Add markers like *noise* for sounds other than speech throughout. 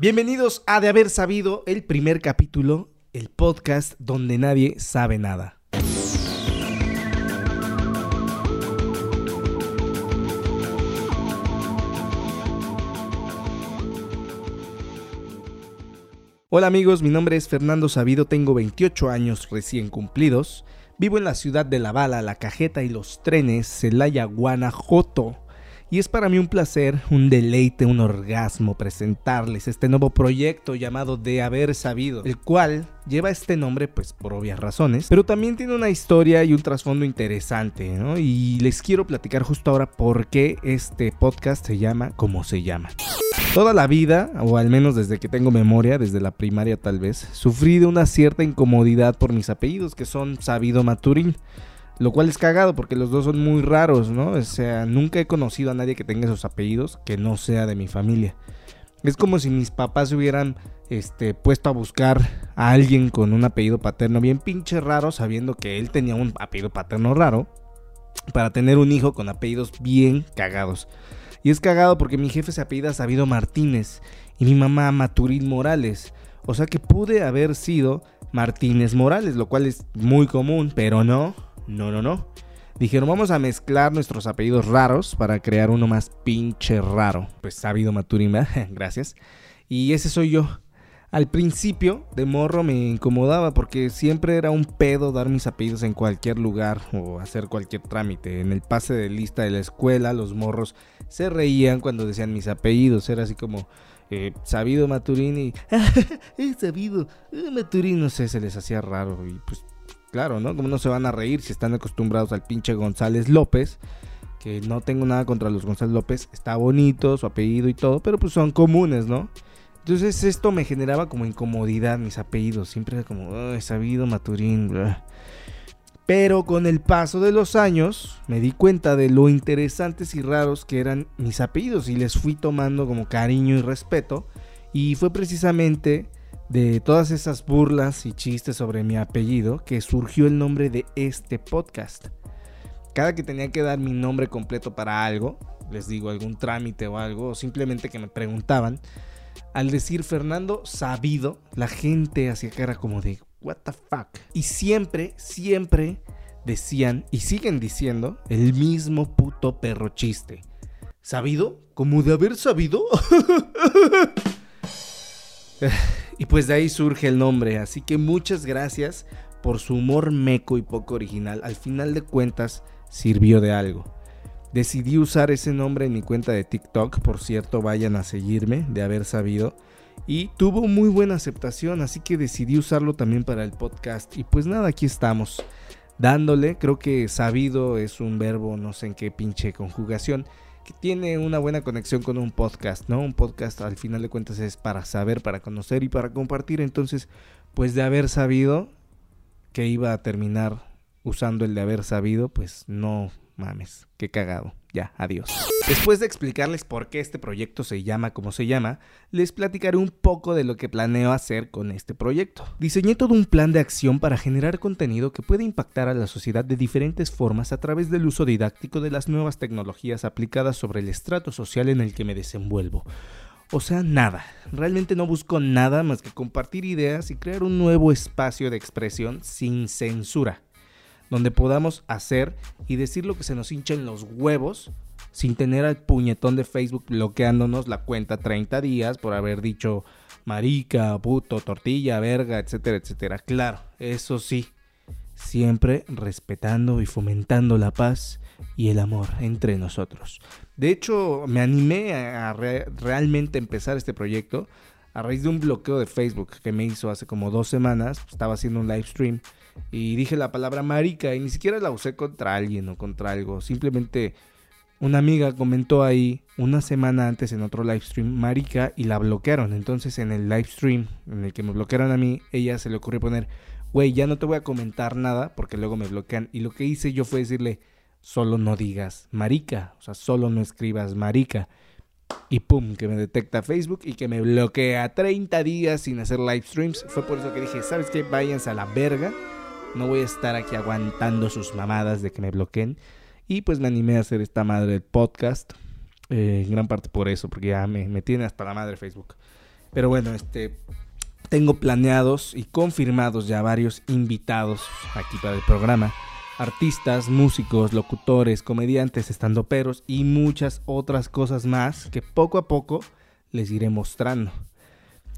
Bienvenidos a De Haber Sabido, el primer capítulo, el podcast donde nadie sabe nada. Hola amigos, mi nombre es Fernando Sabido, tengo 28 años recién cumplidos. Vivo en la ciudad de La Bala, La Cajeta y los trenes, Celaya, Guanajuato. Y es para mí un placer, un deleite, un orgasmo presentarles este nuevo proyecto llamado De Haber Sabido, el cual lleva este nombre pues por obvias razones, pero también tiene una historia y un trasfondo interesante, ¿no? Y les quiero platicar justo ahora por qué este podcast se llama como se llama. Toda la vida, o al menos desde que tengo memoria, desde la primaria tal vez, sufrí de una cierta incomodidad por mis apellidos, que son Sabido Maturín. Lo cual es cagado porque los dos son muy raros, ¿no? O sea, nunca he conocido a nadie que tenga esos apellidos que no sea de mi familia. Es como si mis papás hubieran este, puesto a buscar a alguien con un apellido paterno bien pinche raro, sabiendo que él tenía un apellido paterno raro, para tener un hijo con apellidos bien cagados. Y es cagado porque mi jefe se apellida Sabido Martínez y mi mamá Maturín Morales. O sea que pude haber sido Martínez Morales, lo cual es muy común, pero no, no, no, no. Dijeron, vamos a mezclar nuestros apellidos raros para crear uno más pinche raro. Pues sabido Maturín, *laughs* gracias. Y ese soy yo. Al principio, de morro me incomodaba porque siempre era un pedo dar mis apellidos en cualquier lugar o hacer cualquier trámite. En el pase de lista de la escuela, los morros se reían cuando decían mis apellidos. Era así como, eh, sabido Maturín y, eh, *laughs* *laughs* sabido eh, Maturín, no sé, se les hacía raro. Y pues Claro, ¿no? Como no se van a reír si están acostumbrados al pinche González López? Que no tengo nada contra los González López. Está bonito su apellido y todo, pero pues son comunes, ¿no? Entonces esto me generaba como incomodidad, mis apellidos. Siempre era como, he sabido Maturín. Pero con el paso de los años me di cuenta de lo interesantes y raros que eran mis apellidos y les fui tomando como cariño y respeto. Y fue precisamente de todas esas burlas y chistes sobre mi apellido que surgió el nombre de este podcast. Cada que tenía que dar mi nombre completo para algo, les digo algún trámite o algo, o simplemente que me preguntaban, al decir Fernando Sabido, la gente hacía cara como de, ¿What the fuck? Y siempre, siempre decían y siguen diciendo el mismo puto perro chiste. ¿Sabido? ¿Como de haber sabido? *laughs* *laughs* Y pues de ahí surge el nombre, así que muchas gracias por su humor meco y poco original. Al final de cuentas, sirvió de algo. Decidí usar ese nombre en mi cuenta de TikTok, por cierto, vayan a seguirme, de haber sabido. Y tuvo muy buena aceptación, así que decidí usarlo también para el podcast. Y pues nada, aquí estamos, dándole, creo que sabido es un verbo, no sé en qué pinche conjugación que tiene una buena conexión con un podcast, ¿no? Un podcast al final de cuentas es para saber, para conocer y para compartir. Entonces, pues de haber sabido que iba a terminar usando el de haber sabido, pues no mames, qué cagado. Ya, adiós. Después de explicarles por qué este proyecto se llama como se llama, les platicaré un poco de lo que planeo hacer con este proyecto. Diseñé todo un plan de acción para generar contenido que puede impactar a la sociedad de diferentes formas a través del uso didáctico de las nuevas tecnologías aplicadas sobre el estrato social en el que me desenvuelvo. O sea, nada. Realmente no busco nada más que compartir ideas y crear un nuevo espacio de expresión sin censura donde podamos hacer y decir lo que se nos hincha en los huevos sin tener al puñetón de Facebook bloqueándonos la cuenta 30 días por haber dicho marica, puto, tortilla, verga, etcétera, etcétera. Claro, eso sí, siempre respetando y fomentando la paz y el amor entre nosotros. De hecho, me animé a realmente empezar este proyecto a raíz de un bloqueo de Facebook que me hizo hace como dos semanas. Estaba haciendo un live stream y dije la palabra marica y ni siquiera la usé contra alguien o contra algo. Simplemente una amiga comentó ahí una semana antes en otro live stream marica y la bloquearon. Entonces en el live stream en el que me bloquearon a mí, ella se le ocurrió poner, güey, ya no te voy a comentar nada porque luego me bloquean. Y lo que hice yo fue decirle, solo no digas marica, o sea, solo no escribas marica. Y pum, que me detecta Facebook y que me bloquea 30 días sin hacer live streams. Fue por eso que dije, ¿sabes qué? Váyanse a la verga no voy a estar aquí aguantando sus mamadas de que me bloqueen. Y pues me animé a hacer esta madre del podcast. Eh, en gran parte por eso, porque ya me, tiene hasta la madre Facebook. Pero bueno, este tengo planeados y confirmados ya varios invitados aquí para el programa. Artistas, músicos, locutores, comediantes, estandoperos y muchas otras cosas más que poco a poco les iré mostrando.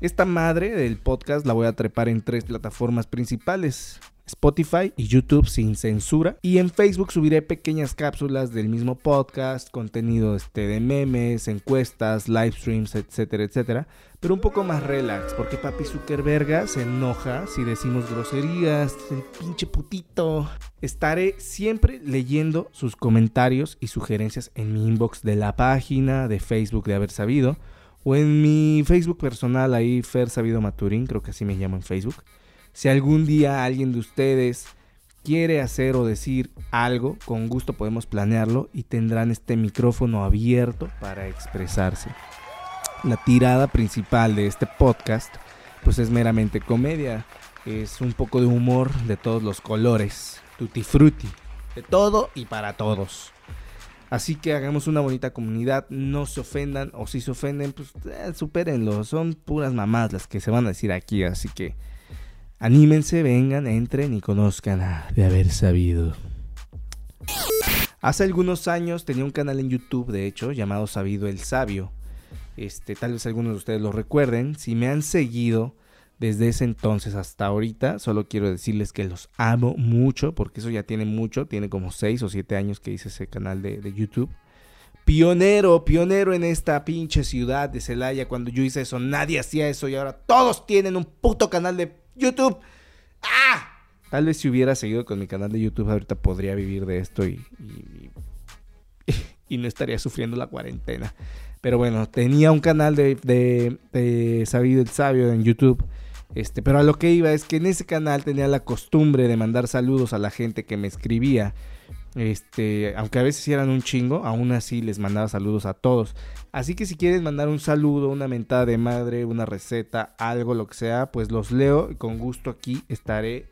Esta madre del podcast la voy a trepar en tres plataformas principales. Spotify y YouTube sin censura. Y en Facebook subiré pequeñas cápsulas del mismo podcast, contenido este, de memes, encuestas, live streams, etcétera, etcétera. Pero un poco más relax, porque papi Zuckerberga se enoja si decimos groserías, el pinche putito. Estaré siempre leyendo sus comentarios y sugerencias en mi inbox de la página de Facebook de Haber Sabido. O en mi Facebook personal, ahí Fer Sabido Maturín, creo que así me llamo en Facebook. Si algún día alguien de ustedes quiere hacer o decir algo, con gusto podemos planearlo y tendrán este micrófono abierto para expresarse. La tirada principal de este podcast pues es meramente comedia, es un poco de humor de todos los colores, tutti frutti, de todo y para todos. Así que hagamos una bonita comunidad, no se ofendan o si se ofenden pues eh, supérenlo, son puras mamás las que se van a decir aquí, así que Anímense, vengan, entren y conozcan de haber sabido. Hace algunos años tenía un canal en YouTube, de hecho, llamado Sabido el Sabio. Este, tal vez algunos de ustedes lo recuerden. Si me han seguido desde ese entonces hasta ahorita, solo quiero decirles que los amo mucho, porque eso ya tiene mucho, tiene como 6 o 7 años que hice ese canal de, de YouTube. Pionero, pionero en esta pinche ciudad de Celaya. Cuando yo hice eso, nadie hacía eso y ahora todos tienen un puto canal de YouTube. ¡Ah! Tal vez si hubiera seguido con mi canal de YouTube ahorita podría vivir de esto y, y, no estaría sufriendo la cuarentena. Pero bueno, tenía un canal de, de, Sabido el Sabio en YouTube. Este, pero a lo que iba es que en ese canal tenía la costumbre de mandar saludos a la gente que me escribía. Este, aunque a veces eran un chingo, aún así les mandaba saludos a todos. Así que si quieren mandar un saludo, una mentada de madre, una receta, algo, lo que sea, pues los leo y con gusto aquí estaré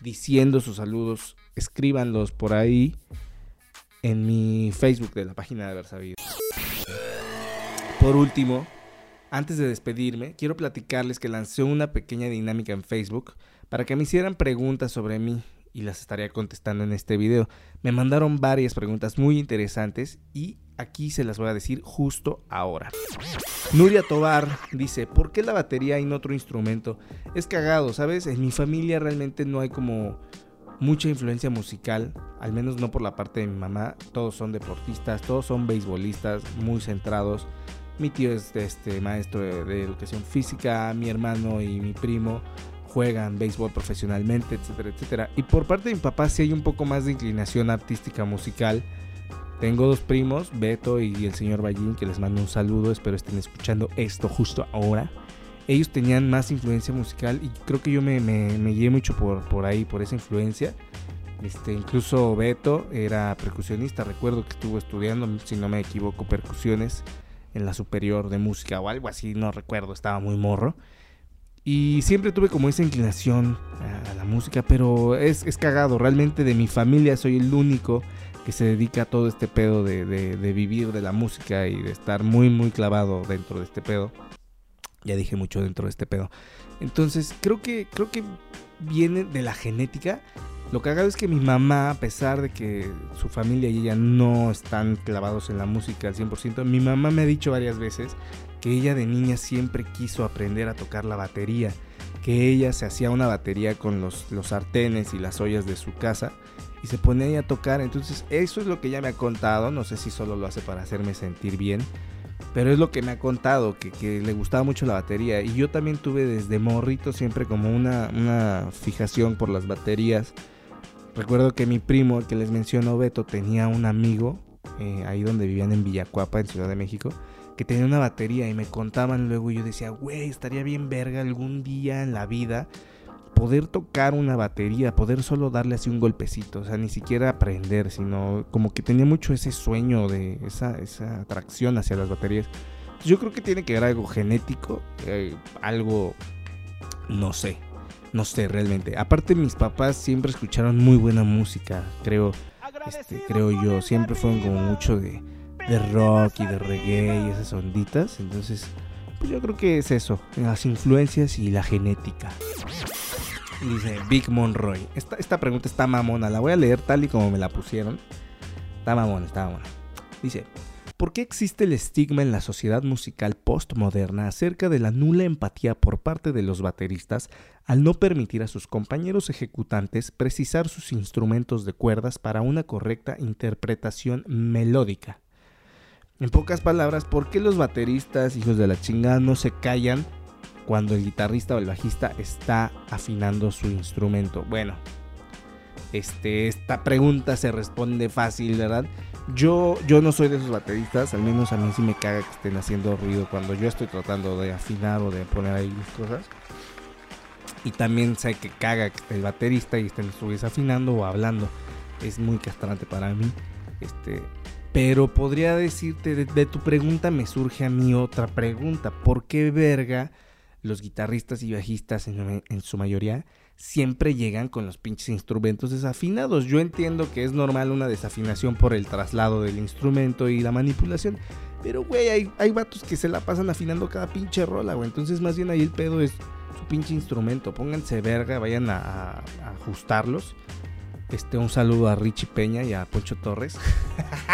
diciendo sus saludos. Escríbanlos por ahí en mi Facebook de la página de Haber Por último, antes de despedirme, quiero platicarles que lancé una pequeña dinámica en Facebook para que me hicieran preguntas sobre mí y las estaría contestando en este video. Me mandaron varias preguntas muy interesantes y aquí se las voy a decir justo ahora. Nuria Tobar dice, ¿por qué la batería no otro instrumento? Es cagado, ¿sabes? En mi familia realmente no hay como mucha influencia musical, al menos no por la parte de mi mamá. Todos son deportistas, todos son beisbolistas, muy centrados. Mi tío es este, maestro de educación física, mi hermano y mi primo juegan béisbol profesionalmente, etcétera, etcétera. Y por parte de mi papá sí hay un poco más de inclinación artística musical. Tengo dos primos, Beto y el señor Ballín, que les mando un saludo, espero estén escuchando esto justo ahora. Ellos tenían más influencia musical y creo que yo me, me, guié mucho por, por ahí, por esa influencia. Este, incluso Beto era percusionista, recuerdo que estuvo estudiando, si no me equivoco, percusiones en la superior de música o algo así, no recuerdo, estaba muy morro. Y siempre tuve como esa inclinación a la música, pero es, es cagado. Realmente de mi familia soy el único que se dedica a todo este pedo de, de, vivir de la música y de estar muy, muy clavado dentro de este pedo. Ya dije mucho dentro de este pedo. Entonces, creo que, creo que viene de la genética. Lo cagado es que mi mamá, a pesar de que su familia y ella no están clavados en la música al 100%, mi mamá me ha dicho varias veces que ella de niña siempre quiso aprender a tocar la batería, que ella se hacía una batería con los, los sartenes y las ollas de su casa y se ponía a tocar. Entonces eso es lo que ella me ha contado, no sé si solo lo hace para hacerme sentir bien, pero es lo que me ha contado, que, le gustaba mucho la batería. Y yo también tuve desde morrito siempre como una, una fijación por las baterías. Recuerdo que mi primo, el que les mencionó Beto, tenía un amigo eh, ahí donde vivían en Villacuapa, en Ciudad de México que tenía una batería y me contaban luego y yo decía, güey, estaría bien verga algún día en la vida poder tocar una batería, poder solo darle así un golpecito, o sea, ni siquiera aprender, sino como que tenía mucho ese sueño de esa, esa atracción hacia las baterías. Yo creo que tiene que ver algo genético, eh, algo, no sé, no sé realmente. Aparte mis papás siempre escucharon muy buena música, creo, este, creo yo, siempre fueron como mucho de de rock y de reggae y esas onditas. Entonces, Pues yo creo que es eso, las influencias y la genética. Dice Big Monroy. Esta, esta pregunta está mamona, la voy a leer tal y como me la pusieron. Está mamona, está mamona. Dice, ¿Por qué existe el estigma en la sociedad musical postmoderna acerca de la nula empatía por parte de los bateristas al no permitir a sus compañeros ejecutantes precisar sus instrumentos de cuerdas para una correcta interpretación melódica? En pocas palabras, ¿por qué los bateristas, hijos de la chingada, no se callan cuando el guitarrista o el bajista está afinando su instrumento? Bueno, este, esta pregunta se responde fácil, ¿verdad? Yo, yo no soy de esos bateristas, al menos a mí sí me caga que estén haciendo ruido cuando yo estoy tratando de afinar o de poner ahí mis cosas. Y también sé que caga que el baterista y estén afinando o hablando. Es muy castrante para mí. Este, pero podría decirte, de, tu pregunta me surge a mí otra pregunta. ¿Por qué verga los guitarristas y bajistas en, su mayoría siempre llegan con los pinches instrumentos desafinados. Yo entiendo que es normal una desafinación por el traslado del instrumento y la manipulación. Pero, güey, hay, hay vatos que se la pasan afinando cada pinche rola, güey. Entonces, más bien ahí el pedo es su pinche instrumento. Pónganse verga, vayan a, ajustarlos. Este, un saludo a Richie Peña y a Poncho Torres.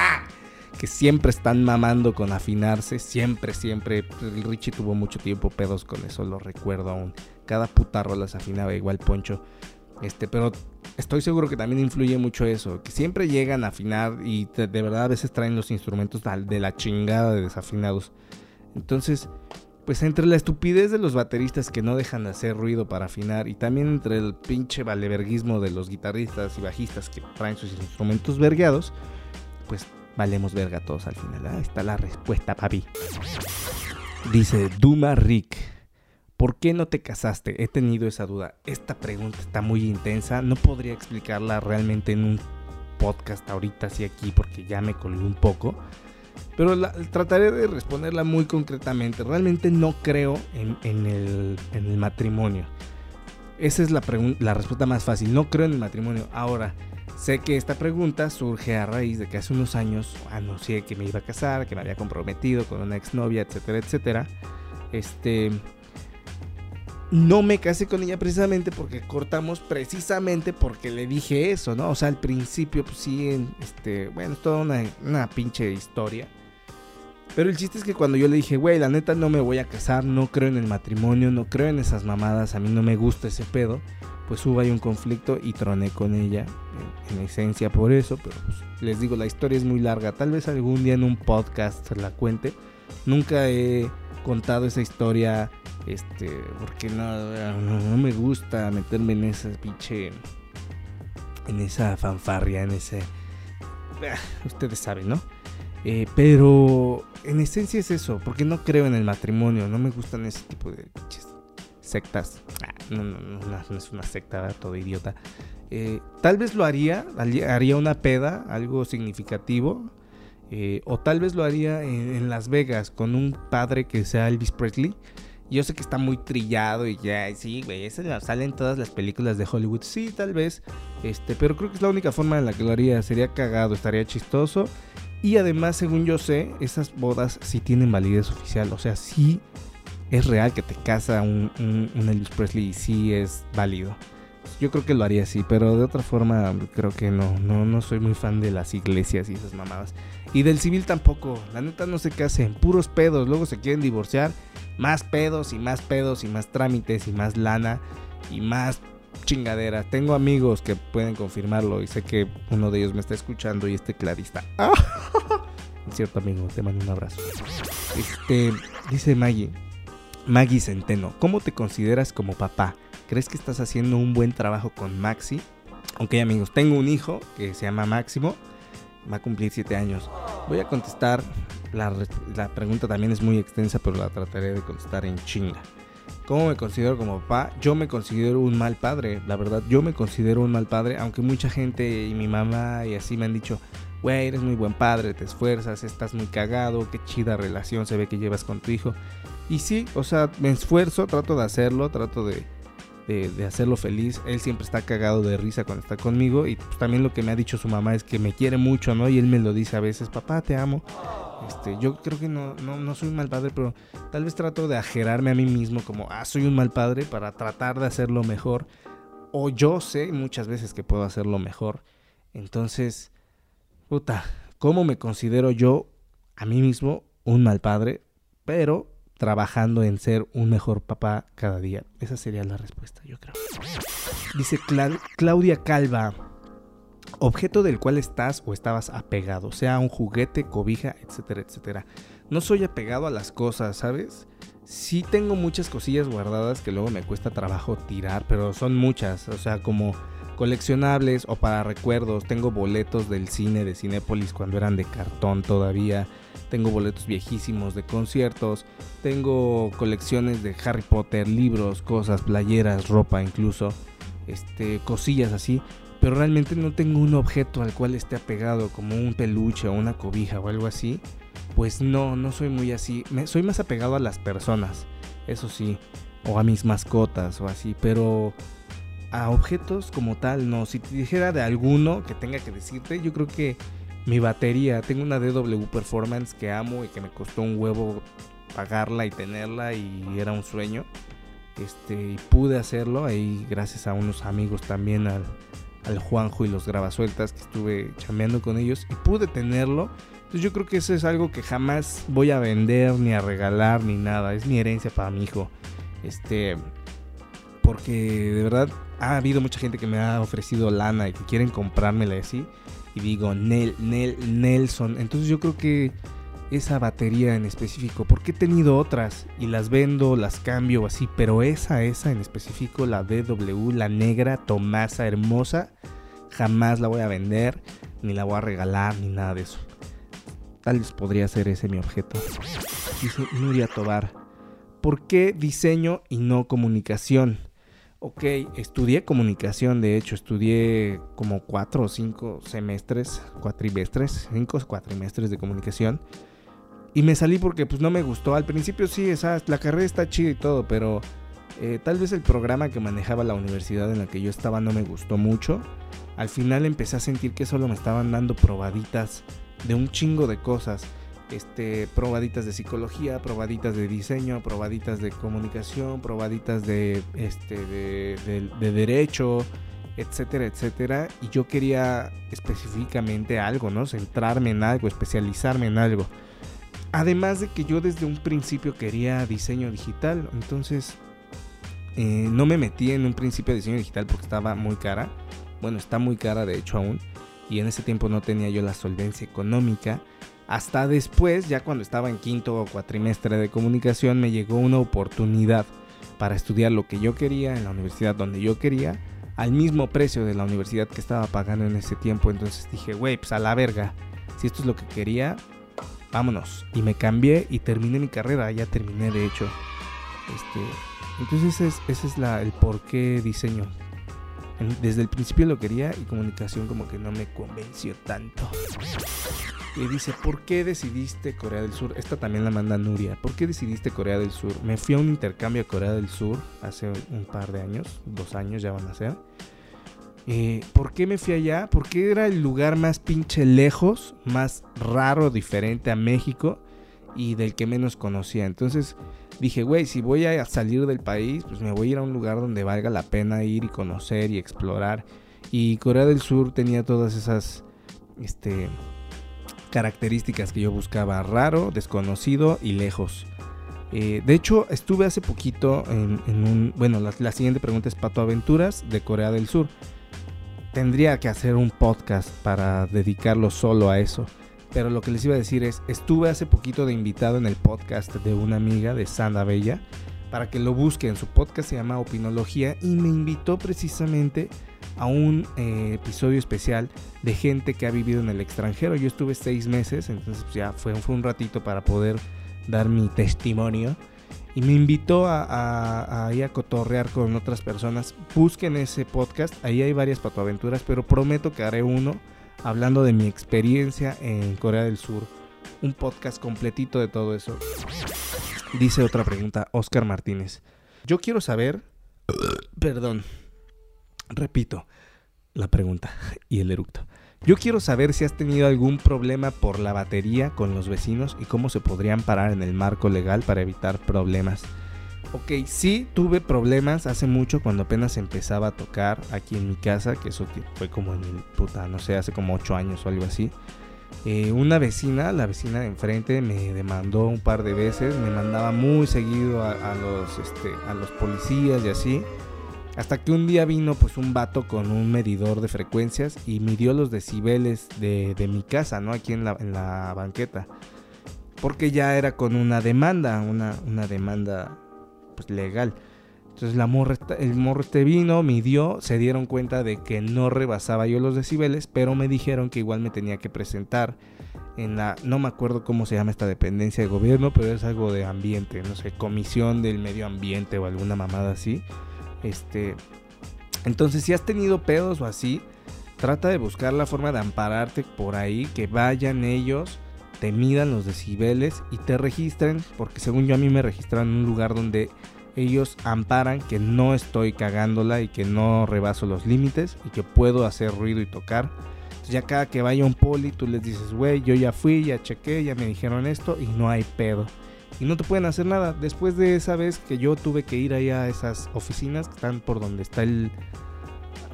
*laughs* que siempre están mamando con afinarse. Siempre, siempre. Richie tuvo mucho tiempo pedos con eso, lo recuerdo aún cada puta rola se afinaba igual Poncho. Este, pero estoy seguro que también influye mucho eso, que siempre llegan a afinar y de, verdad a veces traen los instrumentos de la chingada de desafinados. Entonces, pues entre la estupidez de los bateristas que no dejan de hacer ruido para afinar y también entre el pinche valeverguismo de los guitarristas y bajistas que traen sus instrumentos vergueados, pues valemos verga todos al final. Ahí está la respuesta, papi. Dice Duma Rick. ¿Por qué no te casaste? He tenido esa duda. Esta pregunta está muy intensa. No podría explicarla realmente en un podcast ahorita, así aquí, porque ya me colgué un poco. Pero trataré de responderla muy concretamente. Realmente no creo en, el, matrimonio. Esa es la, la respuesta más fácil. No creo en el matrimonio. Ahora, sé que esta pregunta surge a raíz de que hace unos años anuncié que me iba a casar, que me había comprometido con una exnovia, etcétera, etcétera. Este no me casé con ella precisamente porque cortamos precisamente porque le dije eso, ¿no? O sea, al principio, pues sí, este, bueno, toda una pinche historia. Pero el chiste es que cuando yo le dije, güey, la neta no me voy a casar, no creo en el matrimonio, no creo en esas mamadas, a mí no me gusta ese pedo, pues hubo ahí un conflicto y troné con ella, en, esencia por eso, pero pues les digo, la historia es muy larga, tal vez algún día en un podcast la cuente. Nunca he contado esa historia este, porque no, no, me gusta meterme en esa pinche. En esa fanfarria, en ese. Ah, ustedes saben, ¿no? Eh, pero en esencia es eso, porque no creo en el matrimonio, no me gustan ese tipo de sectas. Ah, no, no, no, es una secta, todo idiota. Eh, tal vez lo haría, haría una peda, algo significativo. Eh, o tal vez lo haría en, Las Vegas con un padre que sea Elvis Presley. Yo sé que está muy trillado y ya, sí, güey, esa salen todas las películas de Hollywood. Sí, tal vez, este, pero creo que es la única forma en la que lo haría. Sería cagado, estaría chistoso. Y además, según yo sé, esas bodas sí tienen validez oficial. O sea, sí es real que te casa un, un, Elvis Presley y sí es válido. Yo creo que lo haría así, pero de otra forma creo que no, no, no soy muy fan de las iglesias y esas mamadas. Y del civil tampoco, la neta no qué hacen, puros pedos, luego se quieren divorciar más pedos y más pedos y más trámites y más lana y más chingaderas. Tengo amigos que pueden confirmarlo y sé que uno de ellos me está escuchando y este clarista. *laughs* Cierto amigo, te mando un abrazo. Este, dice Maggie, Maggie Centeno, ¿cómo te consideras como papá? ¿Crees que estás haciendo un buen trabajo con Maxi? Ok amigos, tengo un hijo que se llama Máximo, va a cumplir 7 años. Voy a contestar la, pregunta también es muy extensa, pero la trataré de contestar en chinga. ¿Cómo me considero como papá? Yo me considero un mal padre, la verdad, yo me considero un mal padre, aunque mucha gente y mi mamá y así me han dicho, güey, eres muy buen padre, te esfuerzas, estás muy cagado, qué chida relación se ve que llevas con tu hijo. Y sí, o sea, me esfuerzo, trato de hacerlo, trato de, de, hacerlo feliz. Él siempre está cagado de risa cuando está conmigo. Y también lo que me ha dicho su mamá es que me quiere mucho, ¿no? Y él me lo dice a veces, papá, te amo. Este, yo creo que no, no, no soy un mal padre, pero tal vez trato de ajerarme a mí mismo como, ah, soy un mal padre para tratar de hacerlo mejor. O yo sé muchas veces que puedo hacerlo mejor. Entonces, puta, ¿cómo me considero yo a mí mismo un mal padre? Pero trabajando en ser un mejor papá cada día. Esa sería la respuesta, yo creo. Dice Claudia Calva, objeto del cual estás o estabas apegado, sea un juguete, cobija, etcétera, etcétera. No soy apegado a las cosas, ¿sabes? Sí tengo muchas cosillas guardadas que luego me cuesta trabajo tirar, pero son muchas, o sea, como coleccionables o para recuerdos. Tengo boletos del cine de Cinépolis cuando eran de cartón todavía. Tengo boletos viejísimos de conciertos. Tengo colecciones de Harry Potter, libros, cosas, playeras, ropa incluso. Este, cosillas así pero realmente no tengo un objeto al cual esté apegado, como un peluche o una cobija o algo así, pues no, no soy muy así. Me, soy más apegado a las personas, eso sí, o a mis mascotas o así, pero a objetos como tal, no. Si te dijera de alguno que tenga que decirte, yo creo que mi batería, tengo una DW Performance que amo y que me costó un huevo pagarla y tenerla y era un sueño. Este, y pude hacerlo ahí gracias a unos amigos también al al Juanjo y los grabasueltas que estuve chameando con ellos y pude tenerlo. Entonces yo creo que eso es algo que jamás voy a vender ni a regalar ni nada. Es mi herencia para mi hijo. Este, porque de verdad ha habido mucha gente que me ha ofrecido lana y que quieren comprármela así. Y digo, Nel, Nel, Nelson. Entonces yo creo que esa batería en específico, porque he tenido otras y las vendo, las cambio así, pero esa, esa en específico, la DW, la negra, Tomasa, hermosa, jamás la voy a vender, ni la voy a regalar, ni nada de eso. Tal vez podría ser ese mi objeto. Dice Nuria Tobar, ¿por qué diseño y no comunicación? Ok, estudié comunicación, de hecho, estudié como cuatro o cinco semestres, cuatrimestres, cinco cuatrimestres de comunicación y me salí porque pues no me gustó. Al principio sí, esa, la carrera está chida y todo, pero eh, tal vez el programa que manejaba la universidad en la que yo estaba no me gustó mucho. Al final empecé a sentir que solo me estaban dando probaditas de un chingo de cosas. Este, probaditas de psicología, probaditas de diseño, probaditas de comunicación, probaditas de, este, de, de derecho, etcétera, etcétera. Y yo quería específicamente algo, ¿no? Centrarme en algo, especializarme en algo. Además de que yo desde un principio quería diseño digital, entonces eh, no me metí en un principio de diseño digital porque estaba muy cara. Bueno, está muy cara de hecho aún. Y en ese tiempo no tenía yo la solvencia económica. Hasta después, ya cuando estaba en quinto o cuatrimestre de comunicación, me llegó una oportunidad para estudiar lo que yo quería en la universidad donde yo quería, al mismo precio de la universidad que estaba pagando en ese tiempo. Entonces dije, wey, pues a la verga. Si esto es lo que quería, vámonos. Y me cambié y terminé mi carrera, ya terminé de hecho. Este, entonces ese es, ese es la, el por qué diseño. Desde el principio lo quería y comunicación como que no me convenció tanto. Y dice, ¿por qué decidiste Corea del Sur? Esta también la manda Nuria. ¿Por qué decidiste Corea del Sur? Me fui a un intercambio a Corea del Sur hace un par de años, dos años ya van a ser. Eh, ¿Por qué me fui allá? Porque era el lugar más pinche lejos, más raro, diferente a México y del que menos conocía. Entonces dije, güey, si voy a salir del país, pues me voy a ir a un lugar donde valga la pena ir y conocer y explorar. Y Corea del Sur tenía todas esas este, características que yo buscaba, raro, desconocido y lejos. Eh, de hecho, estuve hace poquito en, un... Bueno, la, la siguiente pregunta es Pato Aventuras de Corea del Sur tendría que hacer un podcast para dedicarlo solo a eso. Pero lo que les iba a decir es, estuve hace poquito de invitado en el podcast de una amiga de Sandra Bella, para que lo busquen. Su podcast se llama Opinología y me invitó precisamente a un eh, episodio especial de gente que ha vivido en el extranjero. Yo estuve seis meses, entonces ya fue, fue un ratito para poder dar mi testimonio y me invitó a, ir a cotorrear con otras personas. Busquen ese podcast, ahí hay varias patoaventuras, pero prometo que haré uno hablando de mi experiencia en Corea del Sur. Un podcast completito de todo eso. Dice otra pregunta, Oscar Martínez. Yo quiero saber, perdón, repito la pregunta y el eructo. Yo quiero saber si has tenido algún problema por la batería con los vecinos y cómo se podrían parar en el marco legal para evitar problemas. Ok, sí tuve problemas hace mucho cuando apenas empezaba a tocar aquí en mi casa, que eso fue como en el puta, no sé, hace como 8 años o algo así. Eh, una vecina, la vecina de enfrente, me demandó un par de veces, me mandaba muy seguido a, los, este, a los policías y así. Hasta que un día vino pues un vato con un medidor de frecuencias y midió los decibeles de, mi casa, ¿no? Aquí en la, en la, banqueta. Porque ya era con una demanda, una, una demanda pues legal. Entonces la morra, el morro este vino, midió, se dieron cuenta de que no rebasaba yo los decibeles, pero me dijeron que igual me tenía que presentar en la, no me acuerdo cómo se llama esta dependencia de gobierno, pero es algo de ambiente, no sé, comisión del medio ambiente o alguna mamada así. Este, entonces si has tenido pedos o así, trata de buscar la forma de ampararte por ahí, que vayan ellos, te midan los decibeles y te registren, porque según yo a mí me registran en un lugar donde ellos amparan que no estoy cagándola y que no rebaso los límites y que puedo hacer ruido y tocar. ya cada que vaya un poli, tú les dices, güey, yo ya fui, ya chequé, ya me dijeron esto y no hay pedo. Y no te pueden hacer nada. Después de esa vez que yo tuve que ir ahí a esas oficinas que están por donde está el.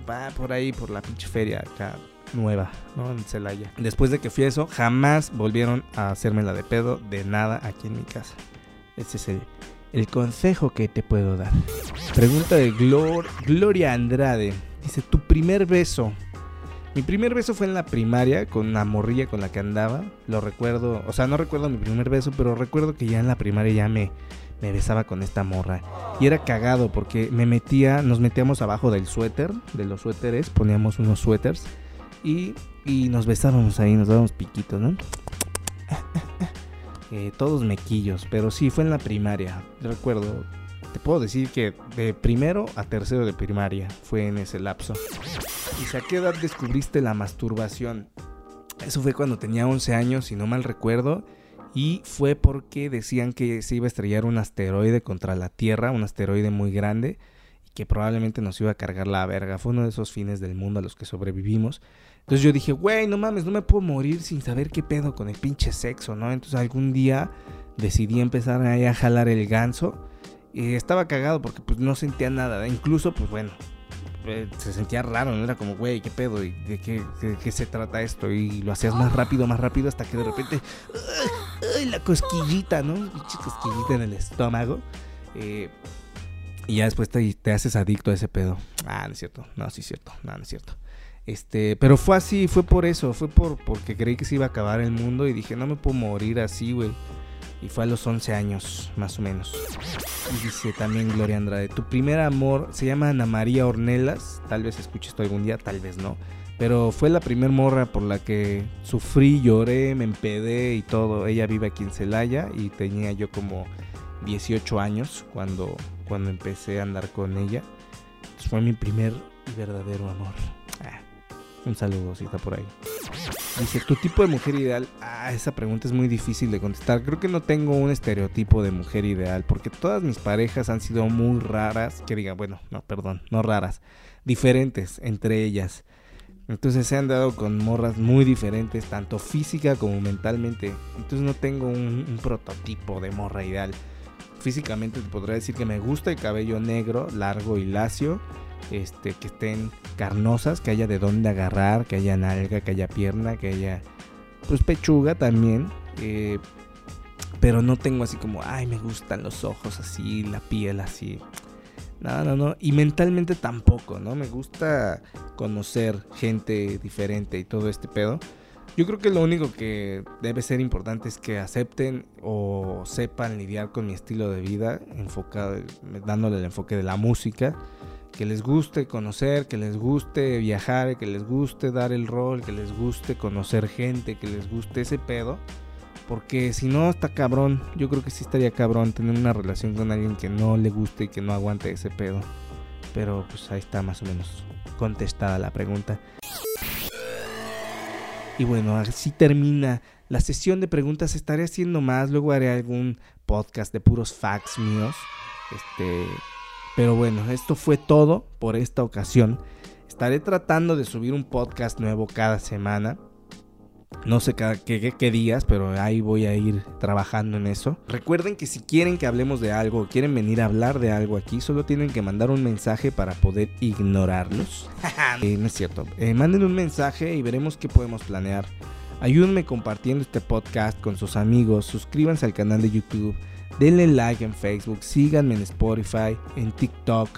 Va por ahí, por la pinche feria acá nueva, ¿no? En Celaya. Después de que fui a eso, jamás volvieron a hacerme la de pedo de nada aquí en mi casa. Ese es el, el consejo que te puedo dar. Pregunta de Gloria Andrade. Dice, tu primer beso. Mi primer beso fue en la primaria con una morrilla con la que andaba. Lo recuerdo, o sea, no recuerdo mi primer beso, pero recuerdo que ya en la primaria ya me, me besaba con esta morra. Y era cagado porque me metía, nos metíamos abajo del suéter, de los suéteres, poníamos unos suéteres y, y nos besábamos ahí, nos dábamos piquitos, ¿no? *laughs* Eh, todos mequillos, pero sí, fue en la primaria. Recuerdo, te puedo decir que de primero a tercero de primaria fue en ese lapso. ¿Y a qué edad descubriste la masturbación? Eso fue cuando tenía 11 años, si no mal recuerdo. Y fue porque decían que se iba a estrellar un asteroide contra la Tierra, un asteroide muy grande, y que probablemente nos iba a cargar la verga. Fue uno de esos fines del mundo a los que sobrevivimos. Entonces yo dije, güey, no mames, no me puedo morir sin saber qué pedo con el pinche sexo, ¿no? Entonces algún día decidí empezar ahí a jalar el ganso. Y estaba cagado porque pues no sentía nada. Incluso, pues bueno, eh, se sentía raro, ¿no? Era como, güey, ¿qué pedo? ¿Y de qué, qué, se trata esto? Y lo hacías más rápido, más rápido, hasta que de repente, ¡ay, la cosquillita, ¿no? Pinche cosquillita en el estómago. Eh, y ya después te, te, haces adicto a ese pedo. Ah, no es cierto. No, sí es cierto. No, no es cierto. Este, pero fue así, fue por eso, fue por porque creí que se iba a acabar el mundo y dije, no me puedo morir así, güey. Y fue a los 11 años, más o menos. Y dice también Gloria Andrade, tu primer amor se llama Ana María Ornelas, tal vez escuches esto algún día, tal vez no. Pero fue la primer morra por la que sufrí, lloré, me empedé y todo. Ella vive aquí en Celaya y tenía yo como 18 años cuando, cuando empecé a andar con ella. fue mi primer y verdadero amor. Ah. Un saludo si está por ahí. Dice, ¿tu tipo de mujer ideal? Ah, esa pregunta es muy difícil de contestar. Creo que no tengo un estereotipo de mujer ideal, porque todas mis parejas han sido muy raras. Que diga, bueno, no, perdón, no raras, diferentes entre ellas. Entonces se han dado con morras muy diferentes, tanto física como mentalmente. Entonces no tengo un, un prototipo de morra ideal. Físicamente te podría decir que me gusta el cabello negro, largo y lacio este, que estén carnosas, que haya de dónde agarrar, que haya nalga, que haya pierna, que haya pues pechuga también. Eh, pero no tengo así como, ay, me gustan los ojos así, la piel así. No, no, no. Y mentalmente tampoco, ¿no? Me gusta conocer gente diferente y todo este pedo. Yo creo que lo único que debe ser importante es que acepten o sepan lidiar con mi estilo de vida, enfocado, dándole el enfoque de la música que les guste conocer, que les guste viajar, que les guste dar el rol, que les guste conocer gente, que les guste ese pedo. Porque si no está cabrón, yo creo que sí estaría cabrón tener una relación con alguien que no le guste y que no aguante ese pedo. Pero pues ahí está más o menos contestada la pregunta. Y bueno, así termina la sesión de preguntas. Estaré haciendo más, luego haré algún podcast de puros facts míos. Este, Pero bueno, esto fue todo por esta ocasión. Estaré tratando de subir un podcast nuevo cada semana. No sé cada, qué, qué, días, pero ahí voy a ir trabajando en eso. Recuerden que si quieren que hablemos de algo o quieren venir a hablar de algo aquí, solo tienen que mandar un mensaje para poder ignorarlos. *laughs* Eh, no es cierto. Eh, manden un mensaje y veremos qué podemos planear. Ayúdenme compartiendo este podcast con sus amigos. Suscríbanse al canal de YouTube. Denle like en Facebook. Síganme en Spotify, en TikTok.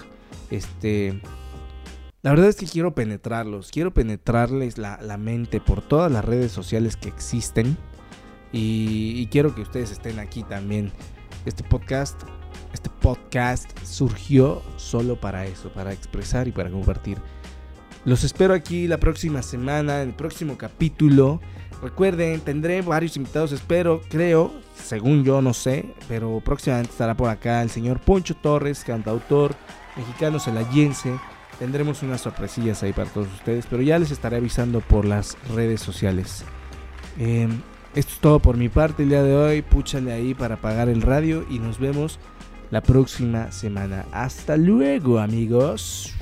Este la verdad es que quiero penetrarlos, quiero penetrarles la, mente por todas las redes sociales que existen y, quiero que ustedes estén aquí también. Este podcast, este podcast surgió solo para eso, para expresar y para compartir. Los espero aquí la próxima semana, en el próximo capítulo. Recuerden, tendré varios invitados, espero, creo, según yo no sé, pero próximamente estará por acá el señor Poncho Torres, cantautor mexicano celayense Tendremos unas sorpresillas ahí para todos ustedes, pero ya les estaré avisando por las redes sociales. Em, esto es todo por mi parte el día de hoy. Púchale ahí para apagar el radio y nos vemos la próxima semana. Hasta luego amigos.